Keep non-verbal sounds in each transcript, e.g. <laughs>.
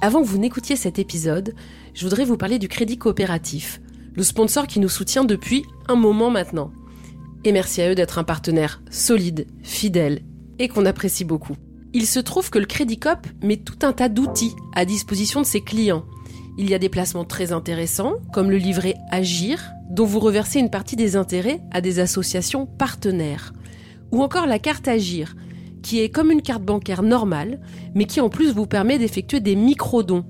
Avant que vous n'écoutiez cet épisode, je voudrais vous parler du Crédit Coopératif, le sponsor qui nous soutient depuis un moment maintenant. Et merci à eux d'être un partenaire solide, fidèle et qu'on apprécie beaucoup. Il se trouve que le Crédit Coop met tout un tas d'outils à disposition de ses clients. Il y a des placements très intéressants, comme le livret Agir, dont vous reversez une partie des intérêts à des associations partenaires. Ou encore la carte Agir, qui est comme une carte bancaire normale, mais qui en plus vous permet d'effectuer des micro-dons.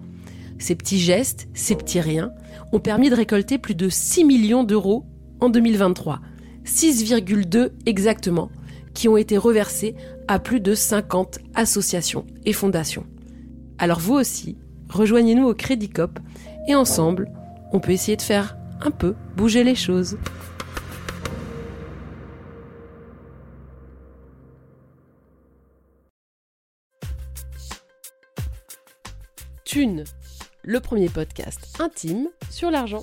Ces petits gestes, ces petits riens, ont permis de récolter plus de 6 millions d'euros en 2023. 6,2 exactement, qui ont été reversés à plus de 50 associations et fondations. Alors vous aussi, rejoignez-nous au Crédit Cop et ensemble, on peut essayer de faire un peu bouger les choses. Thune, le premier podcast intime sur l'argent.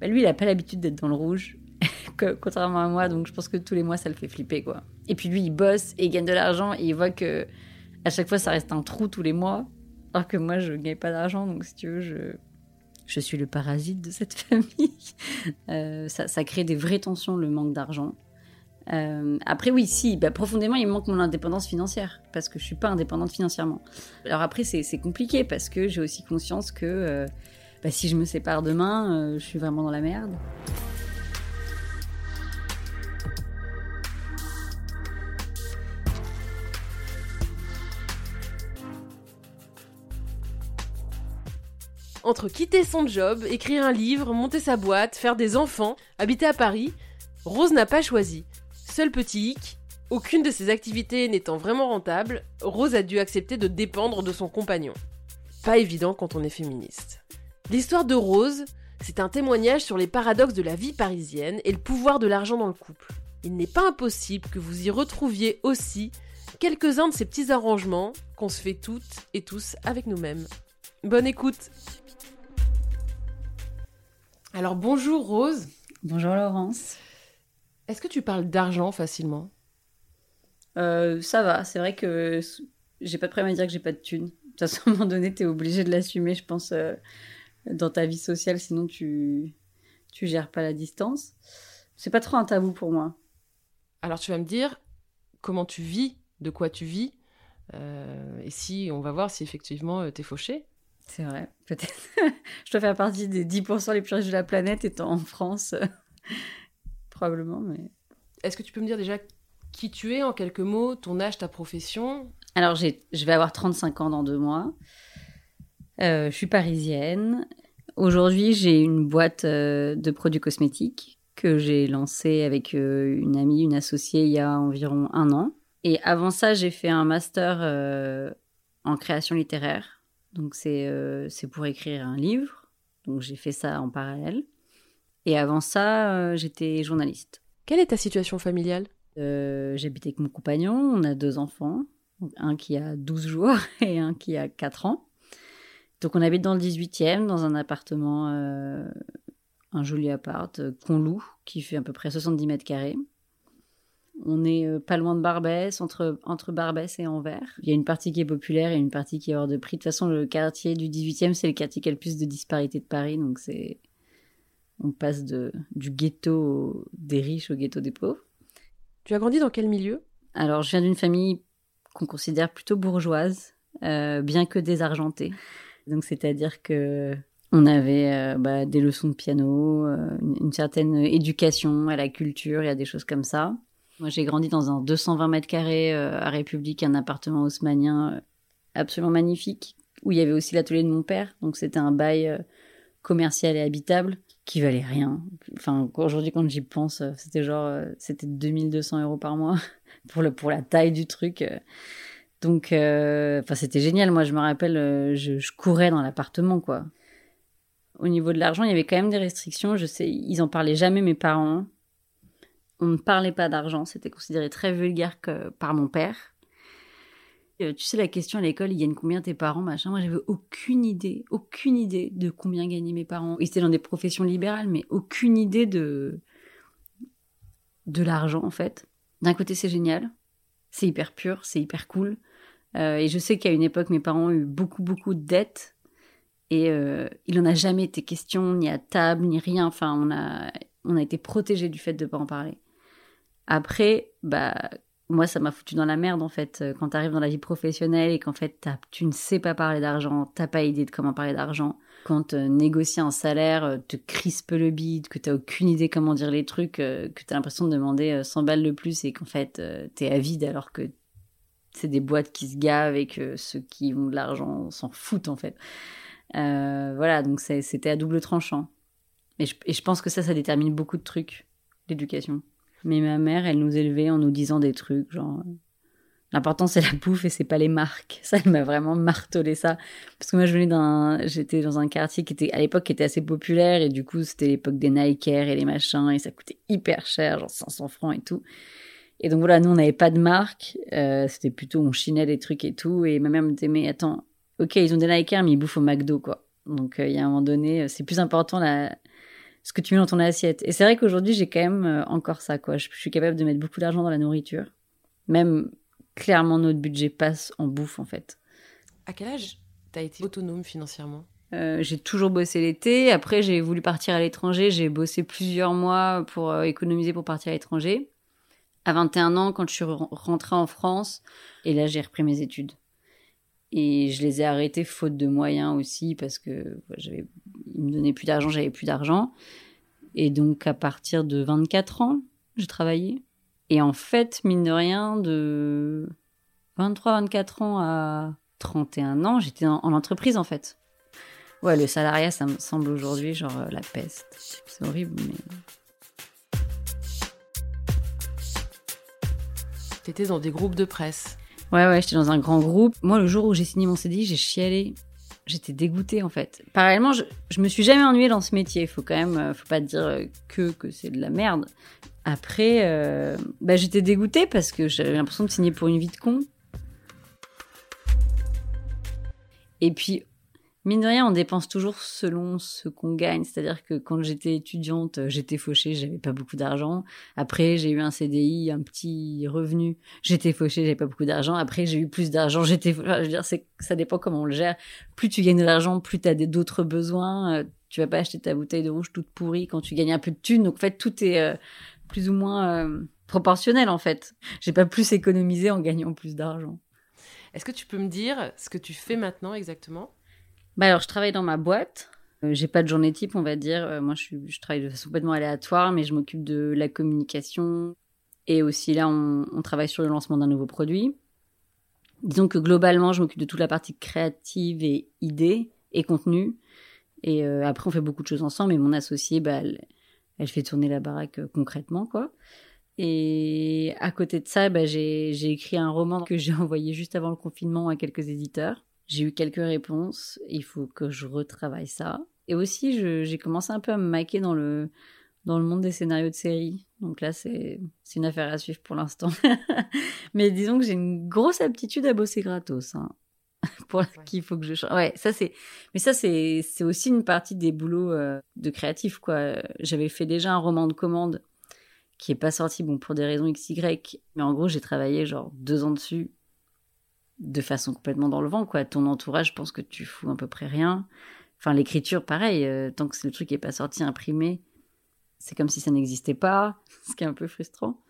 Bah, lui, il a pas l'habitude d'être dans le rouge, <laughs> contrairement à moi, donc je pense que tous les mois, ça le fait flipper, quoi. Et puis lui, il bosse et il gagne de l'argent et il voit que à chaque fois, ça reste un trou tous les mois, alors que moi, je gagne pas d'argent, donc si tu veux, je, je suis le parasite de cette <laughs> famille. Euh, ça, crée des vraies tensions, le manque d'argent. Euh, après, oui, si, bah, profondément, il me manque mon indépendance financière, parce que je suis pas indépendante financièrement. Alors après, c'est compliqué, parce que j'ai aussi conscience que euh, bah, si je me sépare demain, euh, je suis vraiment dans la merde. Entre quitter son job, écrire un livre, monter sa boîte, faire des enfants, habiter à Paris, Rose n'a pas choisi. Seul petit hic, aucune de ces activités n'étant vraiment rentable, Rose a dû accepter de dépendre de son compagnon. Pas évident quand on est féministe. L'histoire de Rose, c'est un témoignage sur les paradoxes de la vie parisienne et le pouvoir de l'argent dans le couple. Il n'est pas impossible que vous y retrouviez aussi quelques-uns de ces petits arrangements qu'on se fait toutes et tous avec nous-mêmes. Bonne écoute Alors bonjour Rose. Bonjour Laurence. Est-ce que tu parles d'argent facilement? Euh, Ça va, c'est vrai que j'ai pas de problème à dire que j'ai pas de thunes. De toute façon, à un moment donné, t'es obligé de l'assumer, je pense, euh, dans ta vie sociale, sinon tu, tu gères pas la distance. C'est pas trop un tabou pour moi. Alors tu vas me dire comment tu vis, de quoi tu vis, euh, et si on va voir si effectivement t'es fauché. C'est vrai, peut-être. <laughs> je dois faire partie des 10% les plus riches de la planète étant en France probablement. Mais... Est-ce que tu peux me dire déjà qui tu es en quelques mots, ton âge, ta profession? Alors, je vais avoir 35 ans dans deux mois. Euh, je suis parisienne. Aujourd'hui, j'ai une boîte euh, de produits cosmétiques que j'ai lancée avec euh, une amie, une associée, il y a environ un an. Et avant ça, j'ai fait un master en création littéraire. Donc, c'est pour écrire un livre. Donc, j'ai fait ça en parallèle. Et avant ça, euh, j'étais journaliste. Quelle est ta situation familiale? Euh, J'habite avec mon compagnon, on a deux enfants, un qui a 12 jours <laughs> et un qui a 4 ans. Donc on habite dans le 18e, dans un appartement, euh, un joli appart qu'on loue, qui fait à peu près 70 mètres carrés. On est pas loin de Barbès, entre, entre Barbès et Anvers. Il y a une partie qui est populaire et une partie qui est hors de prix. De toute façon, le quartier du 18e, c'est le quartier qui a le plus de disparité de Paris, donc c'est on passe de, du ghetto des riches au ghetto des pauvres. Tu as grandi dans quel milieu? Alors, je viens d'une famille qu'on considère plutôt bourgeoise, euh, bien que désargentée. Donc, c'est-à-dire que on avait euh, bah, des leçons de piano, euh, une, certaine éducation à la culture, y a des choses comme ça. Moi, j'ai grandi dans un 220 mètres carrés à République, un appartement haussmanien absolument magnifique, où il y avait aussi l'atelier de mon père. Donc, c'était un bail commercial et habitable qui valait rien. Enfin, aujourd'hui, quand j'y pense, euh, c'était genre, euh, c'était 2200 euros par mois <laughs> pour, le, pour la taille du truc. Euh. Donc, enfin, c'était génial. Moi, je me rappelle, je, je courais dans l'appartement, quoi. Au niveau de l'argent, il y avait quand même des restrictions. Je sais, ils en parlaient jamais, mes parents. On ne parlait pas d'argent. C'était considéré très vulgaire que, par mon père. Euh, tu sais, la question à l'école, ils gagnent combien tes parents, machin. Moi, j'avais aucune idée, aucune idée de combien gagnaient mes parents. Ils étaient dans des professions libérales, mais aucune idée de, de l'argent, en fait. d'un côté, c'est génial, c'est hyper pur, c'est hyper cool. Euh, et je sais qu'à une époque, mes parents ont eu beaucoup, beaucoup de dettes. Et euh, il n'en a jamais été question, ni à table, ni rien. Enfin, on a, on a été protégés du fait de ne pas en parler. Après, bah, moi, ça m'a foutu dans la merde, en fait, euh, quand tu arrives dans la vie professionnelle et qu'en fait, tu ne sais pas parler d'argent, t'as pas idée de comment parler d'argent. Quand euh, négocier un salaire euh, te crispe le bide, que t'as aucune idée comment dire les trucs, que t'as l'impression de demander 100 balles de plus et qu'en fait, t'es avide alors que c'est des boîtes qui se gavent et que ceux qui ont de l'argent s'en foutent, en fait. voilà, donc c'était à double tranchant. Et je, et je pense que ça, ça détermine beaucoup de trucs, l'éducation. Mais ma mère, elle nous élevait en nous disant des trucs, genre l'important c'est la bouffe et c'est pas les marques. <laughs> Ça, elle m'a vraiment martelé ça. Parce que moi, je venais j'étais dans un quartier qui était à l'époque qui était assez populaire et du coup c'était l'époque des Nike et les machins et ça coûtait hyper cher, genre 500 francs et tout. Et donc voilà, nous on n'avait pas de marque, euh, c'était plutôt on chinait des trucs et tout. Et ma mère me disait mais attends, ok ils ont des Nike mais ils bouffent au McDo quoi. Donc euh, il y a un moment donné, c'est plus important la ce que tu mets dans ton assiette. Et c'est vrai qu'aujourd'hui, j'ai quand même euh, encore ça, quoi. Je, suis capable de mettre beaucoup d'argent dans la nourriture. Même, clairement, notre budget passe en bouffe, en fait. À quel âge t'as été autonome financièrement? Euh, j'ai toujours bossé l'été. Après, j'ai voulu partir à l'étranger. J'ai bossé plusieurs mois pour euh, économiser pour partir à l'étranger. À 21 ans, quand je suis rentrée en France, et là, j'ai repris mes études. Et je les ai arrêtés faute de moyens aussi parce que j'avais, me donnaient plus d'argent, j'avais plus d'argent. Et donc à partir de 24 ans, j'ai travaillé. Et en fait, mine de rien, de 23-24 ans à 31 ans, j'étais en, entreprise en fait. Ouais, le salariat, ça me semble aujourd'hui genre euh, la peste. C'est horrible, mais. T'étais dans des groupes de presse. Ouais, ouais, j'étais dans un grand groupe. Moi, le jour où j'ai signé mon CDI, j'ai chialé. J'étais dégoûtée, en fait. Parallèlement, je, je me suis jamais ennuyée dans ce métier. Faut quand même, euh, faut pas dire euh, que, que c'est de la merde. Après, euh, bah, j'étais dégoûtée parce que j'avais l'impression de signer pour une vie de con. Et puis, Mine de rien, on dépense toujours selon ce qu'on gagne. C'est-à-dire que quand j'étais étudiante, j'étais fauchée, j'avais pas beaucoup d'argent. Après, j'ai eu un CDI, un petit revenu, j'étais fauchée, j'avais pas beaucoup d'argent. Après, j'ai eu plus d'argent, j'étais. je veux dire, ça dépend comment on le gère. Plus tu gagnes de l'argent, plus tu as d'autres besoins. Euh, tu vas pas acheter ta bouteille de rouge toute pourrie quand tu gagnes un peu de thunes. Donc en fait, tout est euh, plus ou moins euh, proportionnel en fait. J'ai pas plus économisé en gagnant plus d'argent. Est-ce que tu peux me dire ce que tu fais maintenant exactement? Bah alors, je travaille dans ma boîte. Euh, j'ai pas de journée type, on va dire. Euh, moi, je, je travaille de façon complètement aléatoire, mais je m'occupe de la communication. Et aussi, là, on, on travaille sur le lancement d'un nouveau produit. Disons que globalement, je m'occupe de toute la partie créative et idées et contenu. Et euh, après, on fait beaucoup de choses ensemble. Et mon associée, bah, elle, elle fait tourner la baraque concrètement, quoi. Et à côté de ça, bah, j'ai écrit un roman que j'ai <laughs> envoyé juste avant le confinement à quelques éditeurs. J'ai eu quelques réponses. Il faut que je retravaille ça. Et aussi, j'ai commencé un peu à me maquer dans le, dans le monde des scénarios de série. Donc là, c'est une affaire à suivre pour l'instant. <laughs> Mais disons que j'ai une grosse aptitude à bosser gratos. Hein, <laughs> pour qu'il faut que je ouais ça c'est mais ça c'est c'est aussi une partie des boulots euh, de créatif quoi j'avais fait déjà un roman de commande qui est pas sorti bon pour des raisons xy mais en gros j'ai travaillé genre deux ans dessus de façon complètement dans le vent, quoi. Ton entourage pense que tu fous à peu près rien. Enfin, l'écriture, pareil, euh, tant que le truc n'est pas sorti imprimé, c'est comme si ça n'existait pas, <laughs> ce qui est un peu frustrant.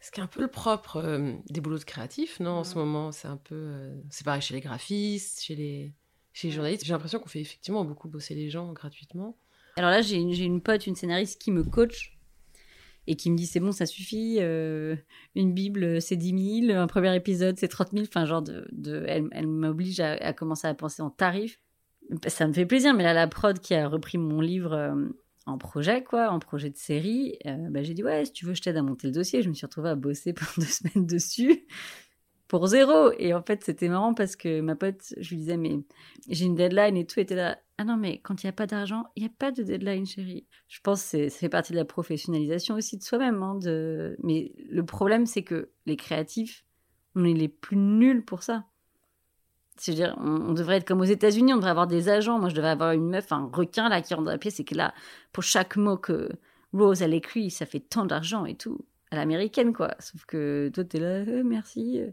Ce qui est un peu le propre euh, des boulots de créatifs, non, en ce moment, c'est un peu... Euh, c'est pareil chez les graphistes, chez les, chez les journalistes. J'ai l'impression qu'on fait effectivement beaucoup bosser les gens gratuitement. Alors là, j'ai une, une pote, une scénariste qui me coach et qui me dit c'est bon, ça suffit, euh, une Bible c'est 10 000, un premier épisode c'est 30 000, enfin genre de, elle, elle m'oblige à, commencer à penser en tarifs. Ça me fait plaisir, mais là la prod qui a repris mon livre euh, en projet quoi, en projet de série, euh, bah, j'ai dit ouais si tu veux je t'aide à monter le dossier, je me suis retrouvée à bosser <laughs> pendant deux semaines dessus pour zéro. Et en fait, c'était marrant parce que ma pote, je lui disais, mais j'ai une deadline et tout, était là. Ah non, mais quand il n'y a pas d'argent, il n'y a pas de deadline, chérie. Je pense que ça fait partie de la professionnalisation aussi de soi-même. Hein, de... Mais le problème, c'est que les créatifs, on est les plus nuls pour ça. C'est-à-dire, on, devrait être comme aux États-Unis, on devrait avoir des agents. Moi, je devrais avoir une meuf, un requin là qui rentre la pièce et que là, pour chaque mot que Rose elle écrit, ça fait tant d'argent et tout. à l'américaine, quoi. Sauf que toi, t'es là, euh, merci, euh,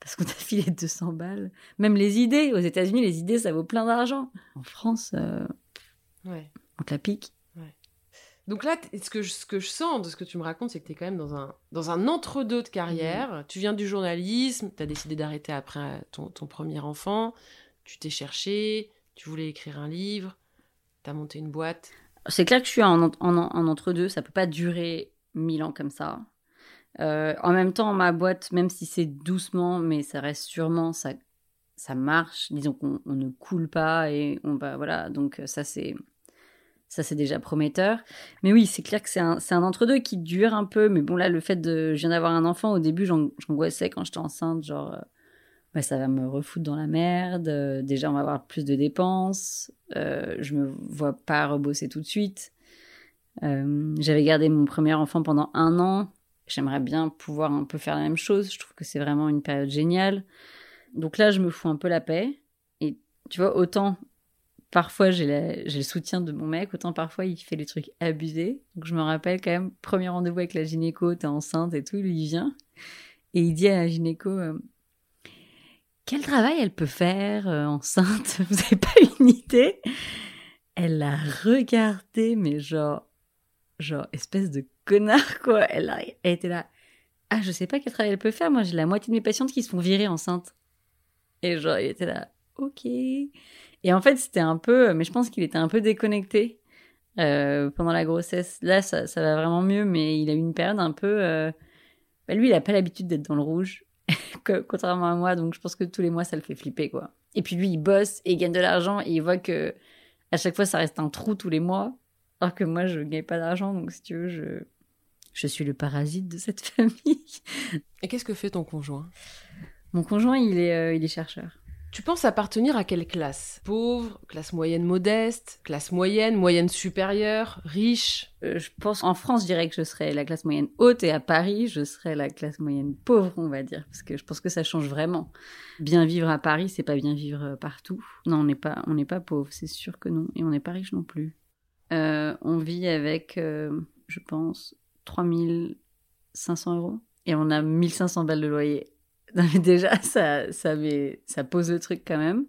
parce qu'on <laughs> t'a filé 200 balles. Même les idées, aux États-Unis, les idées, ça vaut plein d'argent. En France, euh, Ouais. on te la pique. Donc là, ce que, je, ce que je sens de ce que tu me racontes, c'est que tu es quand même dans un, dans un entre-deux de carrière. Tu viens du journalisme, tu as décidé d'arrêter après ton, ton premier enfant, tu t'es cherché, tu voulais écrire un livre, tu as monté une boîte. C'est clair que je suis en, en, en entre-deux, ça peut pas durer mille ans comme ça. Euh, en même temps, ma boîte, même si c'est doucement, mais ça reste sûrement, ça, ça marche. Disons qu'on on ne coule pas et on va, voilà. Donc ça, c'est, ça, c'est déjà prometteur. Mais oui, c'est clair que c'est un, un entre-deux qui dure un peu. Mais bon, là, le fait de, je viens d'avoir un enfant, au début, j'an- j'angoissais quand j'étais enceinte, genre, euh, ouais, ça va me refoutre dans la merde. euh, déjà, on va avoir plus de dépenses. euh, je me vois pas rebosser tout de suite. Euh, J'avais gardé mon premier enfant pendant un an. J'aimerais bien pouvoir un peu faire la même chose. Je trouve que c'est vraiment une période géniale. Donc là, je me fous un peu la paix. Et tu vois, autant parfois j'ai le soutien de mon mec, autant parfois il fait des trucs abusés. Donc je me rappelle quand même, premier rendez-vous avec la gynéco, t'es enceinte et tout, il vient. Et il dit à la gynéco, euh, quel travail elle peut faire euh, enceinte? <laughs> Vous avez pas une idée? Elle l'a regardé, mais genre, genre, espèce de connard, quoi. Elle, a, elle était là. Ah, je sais pas quel travail elle peut faire. Moi, j'ai la moitié de mes patientes qui se font virer enceintes. Et genre, il était là. Ok. Et en fait, c'était un peu. Mais je pense qu'il était un peu déconnecté euh, pendant la grossesse. Là, ça, va vraiment mieux, mais il a eu une période un peu. euh, bah, lui, il a pas l'habitude d'être dans le rouge, <laughs> contrairement à moi. Donc, je pense que tous les mois, ça le fait flipper, quoi. Et puis lui, il bosse et il gagne de l'argent et il voit que à chaque fois, ça reste un trou tous les mois. Alors que moi, je gagne pas d'argent, donc si tu veux, je, je suis le parasite de cette <laughs> famille. Et qu'est-ce que fait ton conjoint? Mon conjoint, il est, euh, il est chercheur. Tu penses appartenir à quelle classe? Pauvre, classe moyenne modeste, classe moyenne, moyenne supérieure, riche? Euh, je pense, en France, je dirais que je serais la classe moyenne haute et à Paris, je serais la classe moyenne pauvre, on va dire. Parce que je pense que ça change vraiment. Bien vivre à Paris, c'est pas bien vivre euh, partout. Non, on n'est pas, on n'est pas pauvre, c'est sûr que non. Et on n'est pas riche non plus. Euh, on vit avec, euh, je pense, 3500 euros. Et on a 1500 balles de loyer. <laughs> Mais déjà, ça, ça, met- ça pose le truc quand même.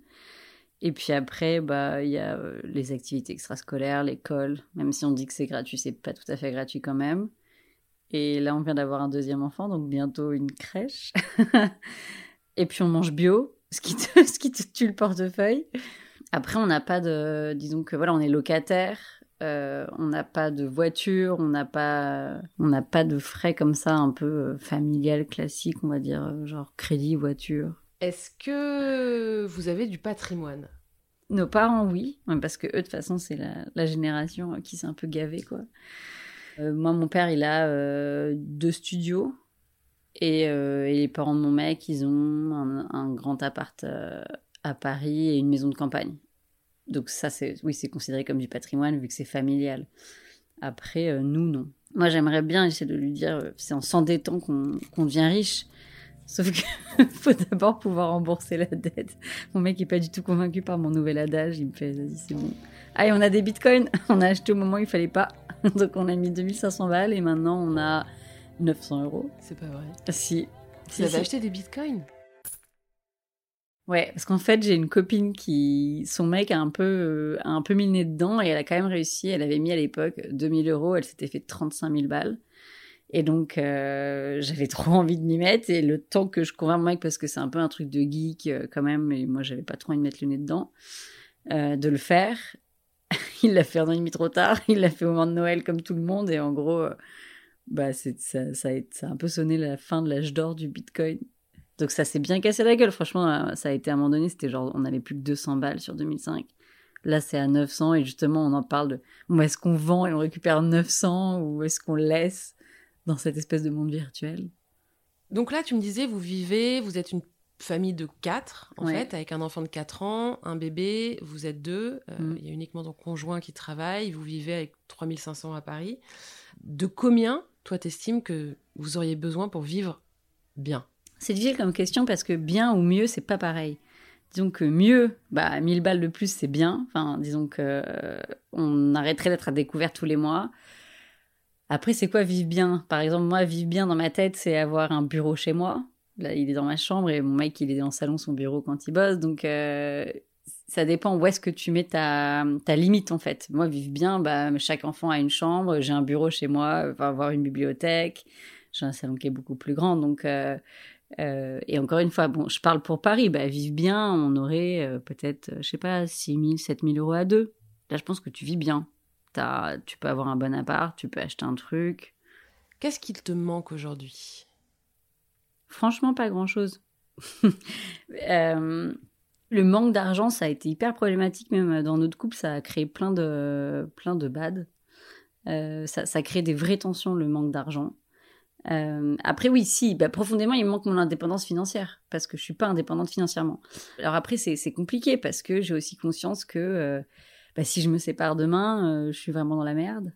Et puis après, bah, il y a euh, les activités extrascolaires, l'école. Même si on dit que c'est gratuit, c'est pas tout à fait gratuit quand même. Et là, on vient d'avoir un deuxième enfant, donc bientôt une crèche. <laughs> Et puis on mange bio, ce qui te, <laughs> ce qui te tue le portefeuille. Après, on n'a pas de, disons que voilà, on est locataire. Euh, on n'a pas de voiture, on n'a pas, on n'a pas de frais comme ça, un peu euh, familial, classique, on va dire, euh, genre crédit, voiture. Est-ce que vous avez du patrimoine? Nos parents, oui, parce que eux, de toute façon, c'est la, la génération qui s'est un peu gavée, quoi. Euh, moi, mon père, il a deux studios. Et, et les parents de mon mec, ils ont un, un grand appart à Paris et une maison de campagne. Donc ça, c'est oui, c'est considéré comme du patrimoine vu que c'est familial. Après, euh, nous, non. Moi, j'aimerais bien essayer de lui dire, euh, c'est en s'endettant qu'on qu'on devient riche. Sauf qu'il <laughs> faut d'abord pouvoir rembourser la dette. Mon mec est pas du tout convaincu par mon nouvel adage. Il me fait, vas-y, c'est bon. Ah, et on a des bitcoins. <laughs> On a acheté au moment où il fallait pas. <laughs> Donc on a mis 2500 balles et maintenant on a 900 euros. C'est pas vrai. Si. Vous Si, avez si. acheté des bitcoins? Ouais, parce qu'en fait, j'ai une copine qui, son mec a un peu, euh, a un peu nez dedans et elle a quand même réussi. Elle avait mis à l'époque 2000 euros, elle s'était fait 35 000 balles. Et donc, euh, j'avais trop <laughs> envie de m'y mettre. Et le temps que je convainc mon mec, parce que c'est un peu un truc de geek euh, quand même, et moi, j'avais pas trop envie de mettre le nez dedans, de le faire. <laughs> il l'a fait un an et demi trop tard. Il l'a fait au moment de Noël comme tout le monde. Et en gros, bah, c'est, ça a un peu sonné la fin de l'âge d'or du Bitcoin. Donc ça s'est bien cassé la gueule. Franchement, euh, ça a été à un moment donné, c'était genre, on n'avait plus que 200 balles sur 2005. Là, c'est à 900 et justement, on en parle de, bon, est-ce qu'on vend et on récupère 900 ou est-ce qu'on laisse dans cette espèce de monde virtuel? Donc là, tu me disais, vous vivez, vous êtes une famille de quatre, en Ouais. fait, avec un enfant de 4 ans, un bébé, vous êtes deux, euh, Mm. il y a uniquement ton conjoint qui travaille, vous vivez avec 3500 à Paris. De combien, toi, t'estimes que vous auriez besoin pour vivre bien? C'est difficile comme question parce que bien ou mieux, c'est pas pareil. Disons que mieux, bah 1000 balles de plus, c'est bien. Enfin, disons que euh, on arrêterait d'être à découvert tous les mois. Après, c'est quoi vivre bien? Par exemple, moi, vivre bien dans ma tête, c'est avoir un bureau chez moi. Là, il est dans ma chambre et mon mec, il est dans le salon, son bureau quand il bosse. Donc, euh, ça dépend où est-ce que tu mets ta, ta limite, en fait. Moi, vivre bien, bah, chaque enfant a une chambre, j'ai un bureau chez moi, va avoir une bibliothèque, j'ai un salon qui est beaucoup plus grand. Donc, euh, euh, et encore une fois, bon, je parle pour Paris, bah, vivre bien, on aurait peut-être, je sais pas, 6 000, 7 000 euros à deux. Là, je pense que tu vis bien tu peux avoir un bon appart, tu peux acheter un truc. Qu'est-ce qu'il te manque aujourd'hui? Franchement, pas grand-chose. <laughs> Euh, le manque d'argent, ça a été hyper problématique, même dans notre couple, ça a créé plein de, plein de bad. Euh, ça, ça crée des vraies tensions, le manque d'argent. Euh, après, oui, si, bah, profondément, il me manque mon indépendance financière, parce que je suis pas indépendante financièrement. Alors après, c'est compliqué, parce que j'ai aussi conscience que bah, si je me sépare demain, euh, je suis vraiment dans la merde.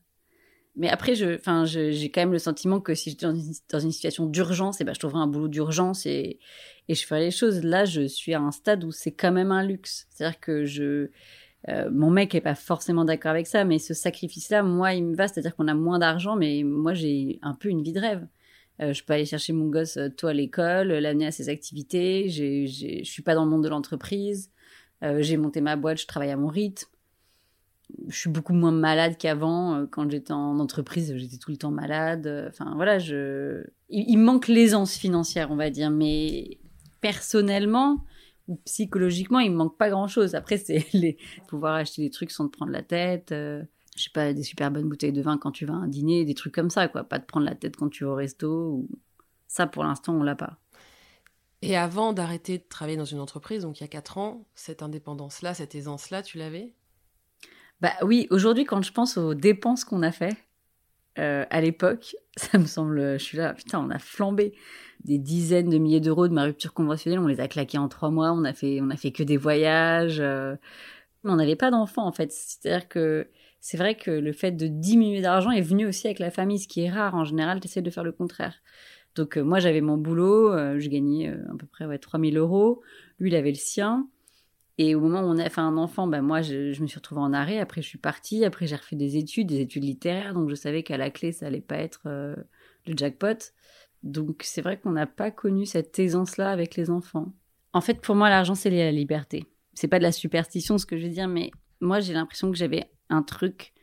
Mais après, j'ai quand même le sentiment que si j'étais dans, une situation d'urgence, et eh ben, je trouverais un boulot d'urgence et, et je ferais les choses. Là, je suis à un stade où c'est quand même un luxe. C'est-à-dire que je, euh, mon mec est pas forcément d'accord avec ça, mais ce sacrifice-là, moi, il me va. C'est-à-dire qu'on a moins d'argent, mais moi, j'ai un peu une vie de rêve. Euh, je peux aller chercher mon gosse tôt à l'école, l'amener à ses activités. Je suis pas dans le monde de l'entreprise. j'ai monté ma boîte, je travaille à mon rythme je suis beaucoup moins malade qu'avant. Euh, quand j'étais en entreprise, j'étais tout le temps malade. Euh, enfin, voilà, je... il, manque l'aisance financière, on va dire. Mais personnellement psychologiquement, il me manque pas grand-chose. Après, c'est <laughs> les... pouvoir acheter des trucs sans te prendre la tête. Euh, je sais pas, des super bonnes bouteilles de vin quand tu vas à un dîner, des trucs comme ça, quoi. Pas te prendre la tête quand tu vas au resto. Ou... Ça, pour l'instant, on l'a pas. Et avant d'arrêter de travailler dans une entreprise, donc il y a 4 ans, cette indépendance-là, cette aisance-là, tu l'avais? Bah oui, aujourd'hui, quand je pense aux dépenses qu'on a fait euh, à l'époque, <laughs> ça me semble, je suis là, putain, on a flambé des dizaines de milliers d'euros de ma rupture conventionnelle, on les a claqués en trois mois, on a fait, on a fait que des voyages, euh, on n'avait pas d'enfants en fait. C'est-à-dire que c'est vrai que le fait de diminuer d'argent est venu aussi avec la famille, ce qui est rare. En général, tu de faire le contraire. Donc euh, moi, j'avais mon boulot, je gagnais à peu près ouais, 3000 euros. Lui, il avait le sien. Et au moment où on a fait un enfant, ben moi, je, me suis retrouvée en arrêt. Après, je suis partie. Après, j'ai refait des études, des études littéraires. Donc, je savais qu'à la clé, ça allait pas être euh, le jackpot. Donc, c'est vrai qu'on n'a pas connu cette aisance-là avec les enfants. En fait, pour moi, l'argent, c'est la liberté. C'est pas de la superstition, ce que je veux dire, mais moi, j'ai l'impression que j'avais un truc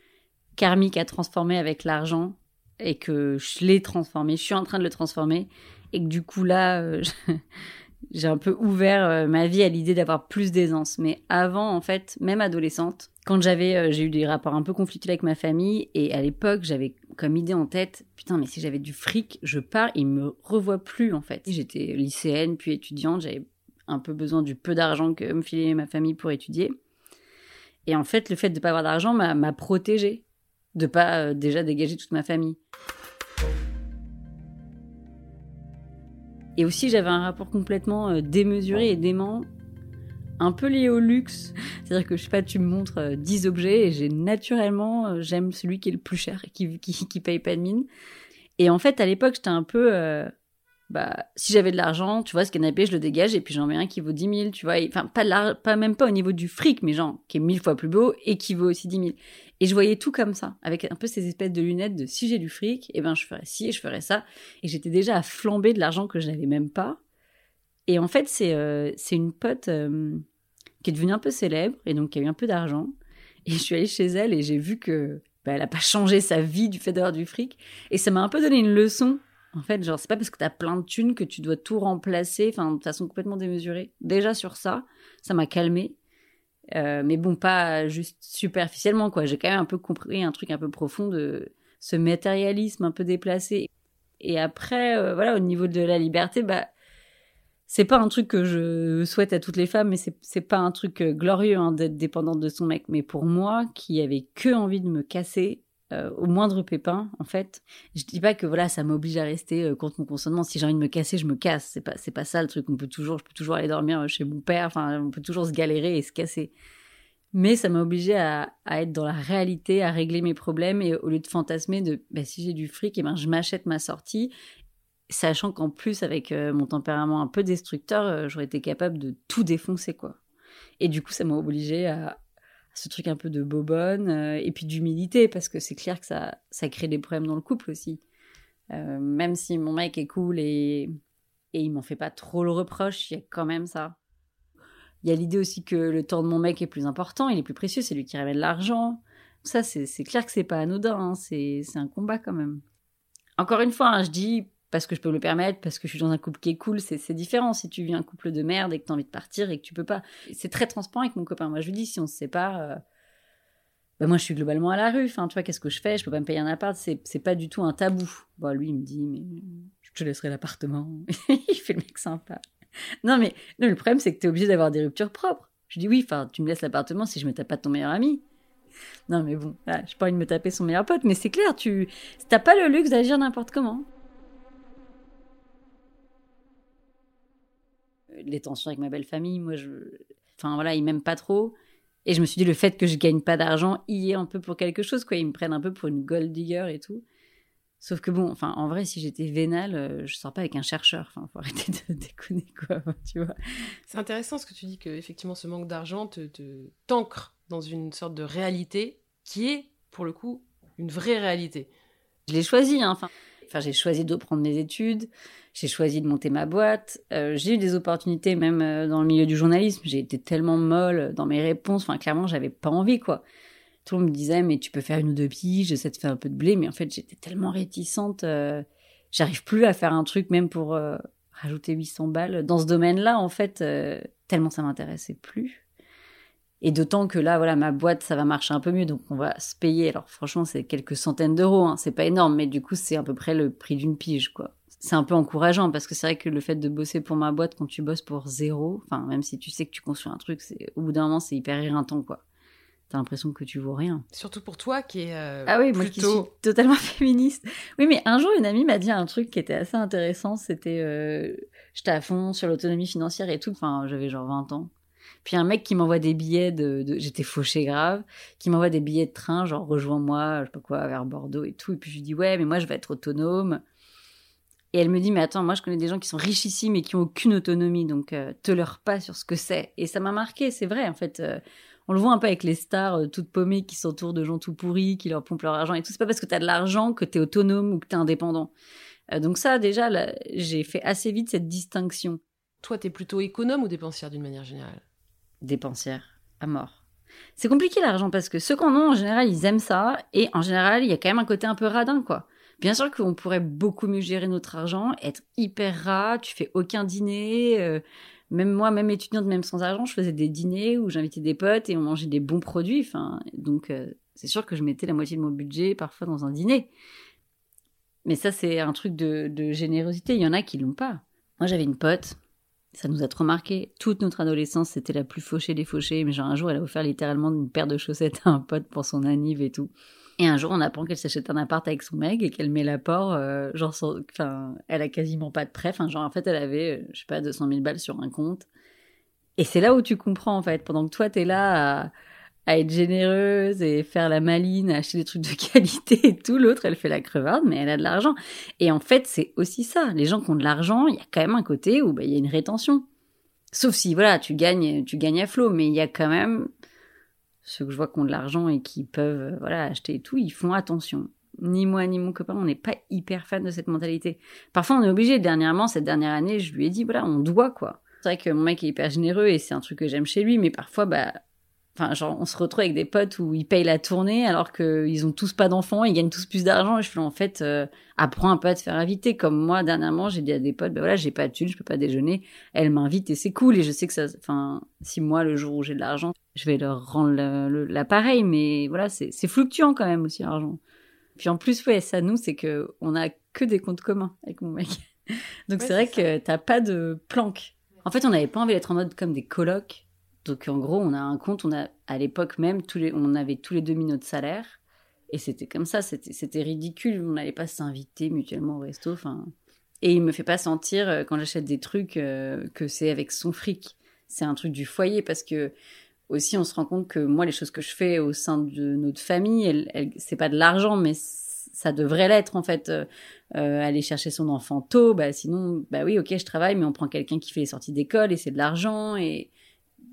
karmique à transformer avec l'argent et que je l'ai transformé. Je suis en train de le transformer et que du coup, là, euh, <laughs> j'ai un peu ouvert euh, ma vie à l'idée d'avoir plus d'aisance. Mais avant, en fait, même adolescente, quand j'avais, euh, j'ai eu des rapports un peu conflictuels avec ma famille, et à l'époque, j'avais comme idée en tête, putain, mais si j'avais du fric, je pars, il me revoit plus, en fait. J'étais lycéenne, puis étudiante, j'avais un peu besoin du peu d'argent que me filait ma famille pour étudier. Et en fait, le fait de ne pas avoir d'argent m'a protégée, de pas euh, déjà dégager toute ma famille. Et aussi, j'avais un rapport complètement euh, démesuré et dément, un peu lié au luxe. <laughs> C'est-à-dire que, je sais pas, tu me montres 10 euh, objets et j'ai naturellement, euh, j'aime celui qui est le plus cher, qui, qui, qui paye pas de mine. Et en fait, à l'époque, j'étais un peu, bah, si j'avais de l'argent, tu vois, ce canapé, je le dégage et puis j'en mets un qui vaut 10 000, tu vois. Enfin, pas, pas même pas au niveau du fric, mais genre, qui est mille fois plus beau et qui vaut aussi 10 000. Et je voyais tout comme ça, avec un peu ces espèces de lunettes de si j'ai du fric, et eh ben je ferais ci et je ferais ça. Et j'étais déjà à flamber de l'argent que je n'avais même pas. Et en fait, c'est euh, une pote euh, qui est devenue un peu célèbre et donc qui a eu un peu d'argent. Et je suis allée chez elle et j'ai vu que bah, elle n'a pas changé sa vie du fait d'avoir du fric. Et ça m'a un peu donné une leçon. En fait, genre, c'est pas parce que tu as plein de thunes que tu dois tout remplacer, enfin, de façon complètement démesurée. Déjà sur ça, ça m'a calmée. Euh, mais bon, pas juste superficiellement, quoi. J'ai quand même un peu compris un truc un peu profond de ce matérialisme un peu déplacé. Et après, euh, voilà, au niveau de la liberté, bah, c'est pas un truc que je souhaite à toutes les femmes, mais c'est pas un truc euh, glorieux hein, d'être dépendante de son mec. Mais pour moi, qui avait que envie de me casser, au moindre pépin, en fait. Je dis pas que voilà, ça m'oblige à rester contre mon consentement. Si j'ai envie de me casser, je me casse. C'est pas, c'est pas ça le truc. On peut toujours, je peux toujours aller dormir chez mon père. Enfin, on peut toujours se galérer et se casser. Mais ça m'a obligé à, à, être dans la réalité, à régler mes problèmes et au lieu de fantasmer de bah, si j'ai du fric, et eh ben, je m'achète ma sortie. Sachant qu'en plus, avec mon tempérament un peu destructeur, j'aurais été capable de tout défoncer, quoi. Et du coup, ça m'a obligé à, ce truc un peu de bobonne, euh, et puis d'humilité, parce que c'est clair que ça, ça crée des problèmes dans le couple aussi. Euh, même si mon mec est cool et, et il m'en fait pas trop le reproche, il y a quand même ça. Il y a l'idée aussi que le temps de mon mec est plus important, il est plus précieux, c'est lui qui ramène l'argent. Ça, c'est clair que c'est pas anodin, hein, c'est un combat quand même. Encore une fois, hein, je dis parce que je peux me le permettre, parce que je suis dans un couple qui est cool, c'est différent si tu vis un couple de merde et que tu as envie de partir et que tu peux pas. C'est très transparent avec mon copain. Moi, je lui dis, si on se sépare, euh, bah moi, je suis globalement à la rue. Enfin, tu vois, qu'est-ce que je fais? Je peux pas me payer un appart. C'est pas du tout un tabou. Bon, lui, il me dit, mais je te laisserai l'appartement. <laughs> il fait le mec sympa. Non, mais le problème, c'est que tu es obligé d'avoir des ruptures propres. Je dis, oui, enfin, tu me laisses l'appartement si je me tape pas ton meilleur ami. Non, mais bon, je n'ai pas envie de me taper son meilleur pote, mais c'est clair, tu n'as pas le luxe d'agir n'importe comment. Les tensions avec ma belle famille, moi, je... Enfin, voilà, ils m'aiment pas trop. Et je me suis dit, le fait que je gagne pas d'argent y est un peu pour quelque chose, quoi. Ils me prennent un peu pour une gold digger et tout. Sauf que bon, enfin, en vrai, si j'étais vénale, euh, je sors pas avec un chercheur. Enfin, faut arrêter de <laughs> déconner, quoi, <laughs> tu vois. C'est intéressant ce que tu dis, que effectivement, ce manque d'argent te, t'ancre dans une sorte de réalité qui est, pour le coup, une vraie réalité. Je l'ai choisi, hein. Enfin, j'ai choisi de prendre mes études. J'ai choisi de monter ma boîte. Euh, j'ai eu des opportunités même euh, dans le milieu du journalisme. J'ai été tellement molle dans mes réponses. Enfin, clairement, j'avais pas envie, quoi. Tout le monde me disait, mais tu peux faire une ou deux piges, j'essaie de faire un peu de blé. Mais en fait, j'étais tellement réticente. Euh, j'arrive plus à faire un truc, même pour rajouter 800 balles. Dans ce domaine-là, en fait, tellement ça m'intéressait plus. Et d'autant que là, voilà, ma boîte, ça va marcher un peu mieux, donc on va se payer. Alors franchement, c'est quelques centaines d'euros, hein. c'est pas énorme, mais du coup, c'est à peu près le prix d'une pige, quoi c'est un peu encourageant parce que c'est vrai que le fait de bosser pour ma boîte quand tu bosses pour zéro, enfin même si tu sais que tu construis un truc, c'est au bout d'un moment c'est hyper irritant quoi. T'as l'impression que tu vaux rien. Surtout pour toi qui est euh, ah oui, moi qui suis totalement <laughs> féministe. Oui, mais un jour une amie m'a dit un truc qui était assez intéressant. C'était euh, j'étais à fond sur l'autonomie financière et tout. Enfin, j'avais genre 20 ans. Puis un mec qui m'envoie des billets de, j'étais fauchée grave, qui m'envoie des billets de train, genre rejoins-moi, je sais pas quoi, vers Bordeaux et tout. Et puis je lui dis ouais, mais moi je vais être autonome. Et elle me dit, mais attends, moi je connais des gens qui sont richissimes et qui ont aucune autonomie, donc euh, te leur pas sur ce que c'est. Et ça m'a marqué, c'est vrai, en fait. Euh, on le voit un peu avec les stars euh, toutes paumées qui s'entourent de gens tout pourris, qui leur pompent leur argent et tout. C'est pas parce que tu as de l'argent que tu es autonome ou que tu es indépendant. donc ça, déjà, j'ai fait assez vite cette distinction. Toi, tu es plutôt économe ou dépensière d'une manière générale? Dépensière, à mort. C'est compliqué l'argent parce que ceux qu'on a en général, ils aiment ça. Et en général, il y a quand même un côté un peu radin, quoi. Bien sûr qu'on pourrait beaucoup mieux gérer notre argent, être hyper rat, tu fais aucun dîner. Euh, même moi, même étudiante, même sans argent, je faisais des dîners où j'invitais des potes et on mangeait des bons produits. Enfin, donc euh, c'est sûr que je mettais la moitié de mon budget parfois dans un dîner. Mais ça, c'est un truc de, de générosité. Il y en a qui l'ont pas. Moi, j'avais une pote. Ça nous a trop marqué. Toute notre adolescence, c'était la plus fauchée des fauchés. Mais genre, un jour, elle a offert littéralement une paire de chaussettes à un pote pour son anniv et tout. Et un jour, on apprend qu'elle s'achète un appart avec son mec et qu'elle met l'apport, euh, genre, enfin, elle a quasiment pas de prêt. Enfin, genre, en fait, elle avait, euh, je sais pas, 200 000 balles sur un compte. Et c'est là où tu comprends, en fait, pendant que toi, t'es là à, à, être généreuse et faire la maline, acheter des trucs de <laughs> qualité et tout. L'autre, elle fait la crevarde, mais elle a de l'argent. Et en fait, c'est aussi ça. Les gens qui ont de l'argent, il y a quand même un côté où bah, il y a une rétention. Sauf si, voilà, tu gagnes, tu gagnes à flot, mais il y a quand même ceux que je vois qui ont de l'argent et qui peuvent euh, voilà acheter et tout, ils font attention. Ni moi ni mon copain, on n'est pas hyper fan de cette mentalité. Parfois, on est obligé. Dernièrement, cette dernière année, je lui ai dit voilà, on doit quoi. C'est vrai que mon mec est hyper généreux et c'est un truc que j'aime chez lui, mais parfois, bah, Enfin, genre, on se retrouve avec des potes où ils payent la tournée alors qu'ils ont tous pas d'enfants, ils gagnent tous plus d'argent. Et je fais, en fait, euh, apprends un peu à te faire inviter. Comme moi, dernièrement, j'ai dit à des potes, ben voilà, j'ai pas de thunes, je peux pas déjeuner. Elle m'invite et c'est cool. Et je sais que ça, enfin, si moi, le jour où j'ai de l'argent, je vais leur rendre l'appareil. Mais voilà, c'est fluctuant quand même aussi, l'argent. Puis en plus, ouais, ça, nous, c'est que on a que des comptes communs avec mon mec. <laughs> Donc c'est vrai que t'as pas de planque. En fait, on n'avait pas envie d'être en mode comme des colocs donc en gros, on a un compte, on a à l'époque même, on avait tous les deux mis notre salaire. Et c'était comme ça, c'était ridicule. On n'allait pas s'inviter mutuellement au resto. Et il me fait pas sentir euh, quand j'achète des trucs euh, que c'est avec son fric. C'est un truc du foyer parce que aussi on se rend compte que moi les choses que je fais au sein de notre famille, c'est pas de l'argent, mais ça devrait l'être en fait. Euh, aller chercher son enfant tôt, bah sinon, bah oui, ok, je travaille, mais on prend quelqu'un qui fait les sorties d'école et c'est de l'argent et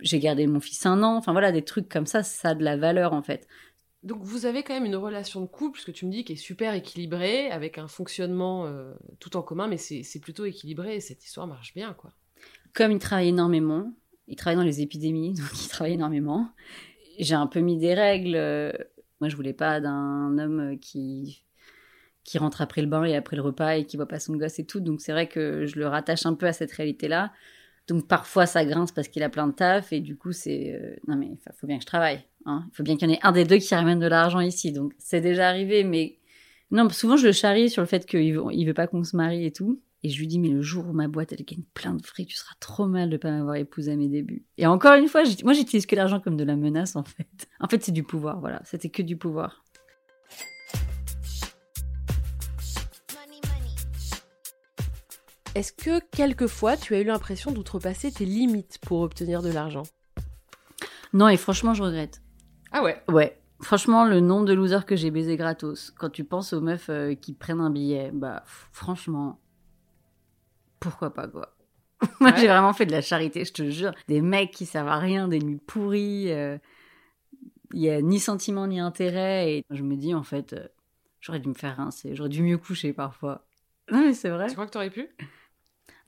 j'ai gardé mon fils un an. Enfin voilà, des trucs comme ça, ça a de la valeur en fait. Donc vous avez quand même une relation de couple, ce que tu me dis, qui est super équilibrée, avec un fonctionnement euh, tout en commun, mais c'est plutôt équilibré et cette histoire marche bien, quoi. Comme il travaille énormément, il travaille dans les épidémies, <laughs> donc il travaille énormément. J'ai un peu mis des règles. Euh, moi, je voulais pas d'un homme qui qui rentre après le bain et après le repas et qui voit pas son gosse et tout. Donc c'est vrai que je le rattache un peu à cette réalité-là. Donc parfois ça grince parce qu'il a plein de taf et du coup c'est euh, non mais il faut bien que je travaille. Hein. Il faut bien qu'il y en ait un des deux qui ramène de l'argent ici. Donc c'est déjà arrivé, mais non souvent je le charrie sur le fait qu'il veut, il veut pas qu'on se marie et tout. Et je lui dis mais le jour où ma boîte elle gagne plein de fric, tu seras trop mal de pas m'avoir épousé à mes débuts. Et encore une fois, moi j'utilise que l'argent comme de la menace en fait. En fait c'est du pouvoir, voilà. C'était que du pouvoir. Est-ce que quelquefois tu as eu l'impression d'outrepasser tes limites pour obtenir de l'argent? Non, et franchement, je regrette. Ah ouais? Ouais. Franchement, le nombre de losers que j'ai baisé gratos, quand tu penses aux meufs euh, qui prennent un billet, bah franchement, pourquoi pas quoi <laughs> Moi, j'ai vraiment fait de la charité, je te jure. Des mecs qui servent à rien, des nuits pourries, euh, il y a ni sentiment ni intérêt, et je me dis en fait, euh, j'aurais dû me faire rincer, j'aurais dû mieux coucher parfois. Non mais c'est vrai. Tu crois que t'aurais pu?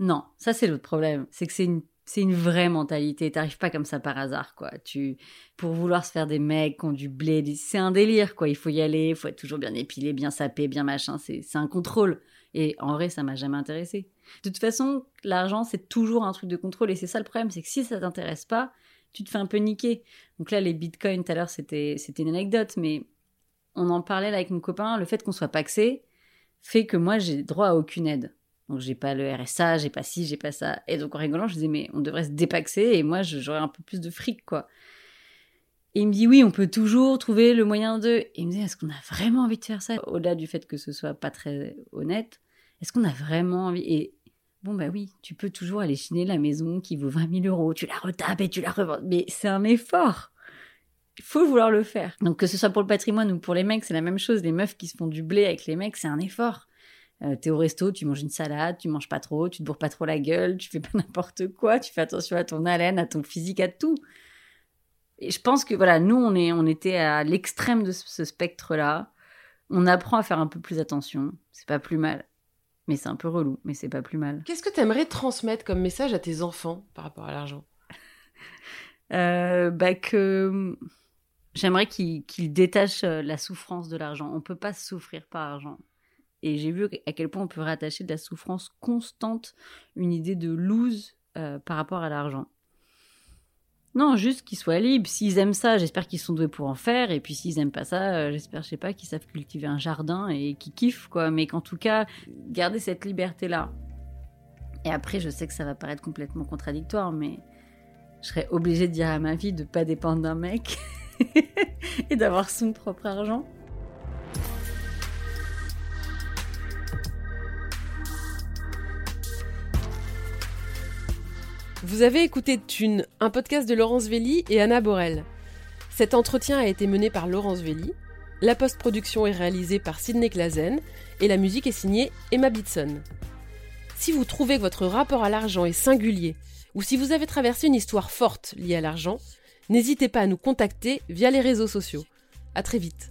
Non, ça c'est l'autre problème. C'est que c'est une, c'est une vraie mentalité. T'arrives pas comme ça par hasard, quoi. Tu, pour vouloir se faire des mecs qui ont du blé, c'est un délire, quoi. Il faut y aller, il faut être toujours bien épilé, bien sapé, bien machin. C'est, un contrôle. Et en vrai, ça m'a jamais intéressé. De toute façon, l'argent, c'est toujours un truc de contrôle. Et c'est ça le problème, c'est que si ça t'intéresse pas, tu te fais un peu niquer. Donc là, les bitcoins, tout à l'heure, c'était, c'était une anecdote, mais on en parlait là avec mon copain. Le fait qu'on soit paxé fait que moi, j'ai droit à aucune aide. Donc j'ai pas le RSA, j'ai pas ci, j'ai pas ça. Et donc en rigolant, je disais mais on devrait se dépaxer et moi j'aurais un peu plus de fric quoi. Et il me dit oui, on peut toujours trouver le moyen de. Et il me dit est-ce qu'on a vraiment envie de faire ça? Au-delà du fait que ce soit pas très honnête, est-ce qu'on a vraiment envie? Et bon bah oui, tu peux toujours aller chiner la maison qui vaut 20 000 euros, tu la retapes et tu la revends. Mais c'est un effort. Il faut vouloir le faire. Donc que ce soit pour le patrimoine ou pour les mecs, c'est la même chose. Les meufs qui se font du blé avec les mecs, c'est un effort. Euh, t'es au resto, tu manges une salade, tu manges pas trop, tu te bourres pas trop la gueule, tu fais pas <laughs> n'importe quoi, tu fais attention à ton haleine, à ton physique, à tout. Et je pense que voilà, nous on est, on était à l'extrême de ce, spectre-là. On apprend à faire un peu plus attention, c'est pas plus mal. Mais c'est un peu relou, mais c'est pas plus mal. Qu'est-ce que tu aimerais transmettre comme message à tes enfants par rapport à l'argent? <laughs> Euh, Bah que j'aimerais qu'ils détachent euh, la souffrance de l'argent. On peut pas souffrir par argent. Et j'ai vu à quel point on peut rattacher de la souffrance constante, une idée de lose euh, par rapport à l'argent. Non, juste qu'ils soient libres. S'ils aiment ça, j'espère qu'ils sont doués pour en faire. Et puis s'ils aiment pas ça, euh, j'espère, je sais pas, qu'ils savent cultiver un jardin et qu'ils kiffent, quoi. Mais qu'en tout cas, garder cette liberté-là. Et après, je sais que ça va paraître complètement contradictoire, mais je serais obligée de dire à ma vie de pas dépendre d'un mec <laughs> et d'avoir son propre argent. Vous avez écouté Thune, un podcast de Laurence Velli et Anna Borel. Cet entretien a été mené par Laurence Velli, la post-production est réalisée par Sidney Clazen et la musique est signée Emma Bitson. Si vous trouvez que votre rapport à l'argent est singulier, ou si vous avez traversé une histoire forte liée à l'argent, n'hésitez pas à nous contacter via les réseaux sociaux. À très vite.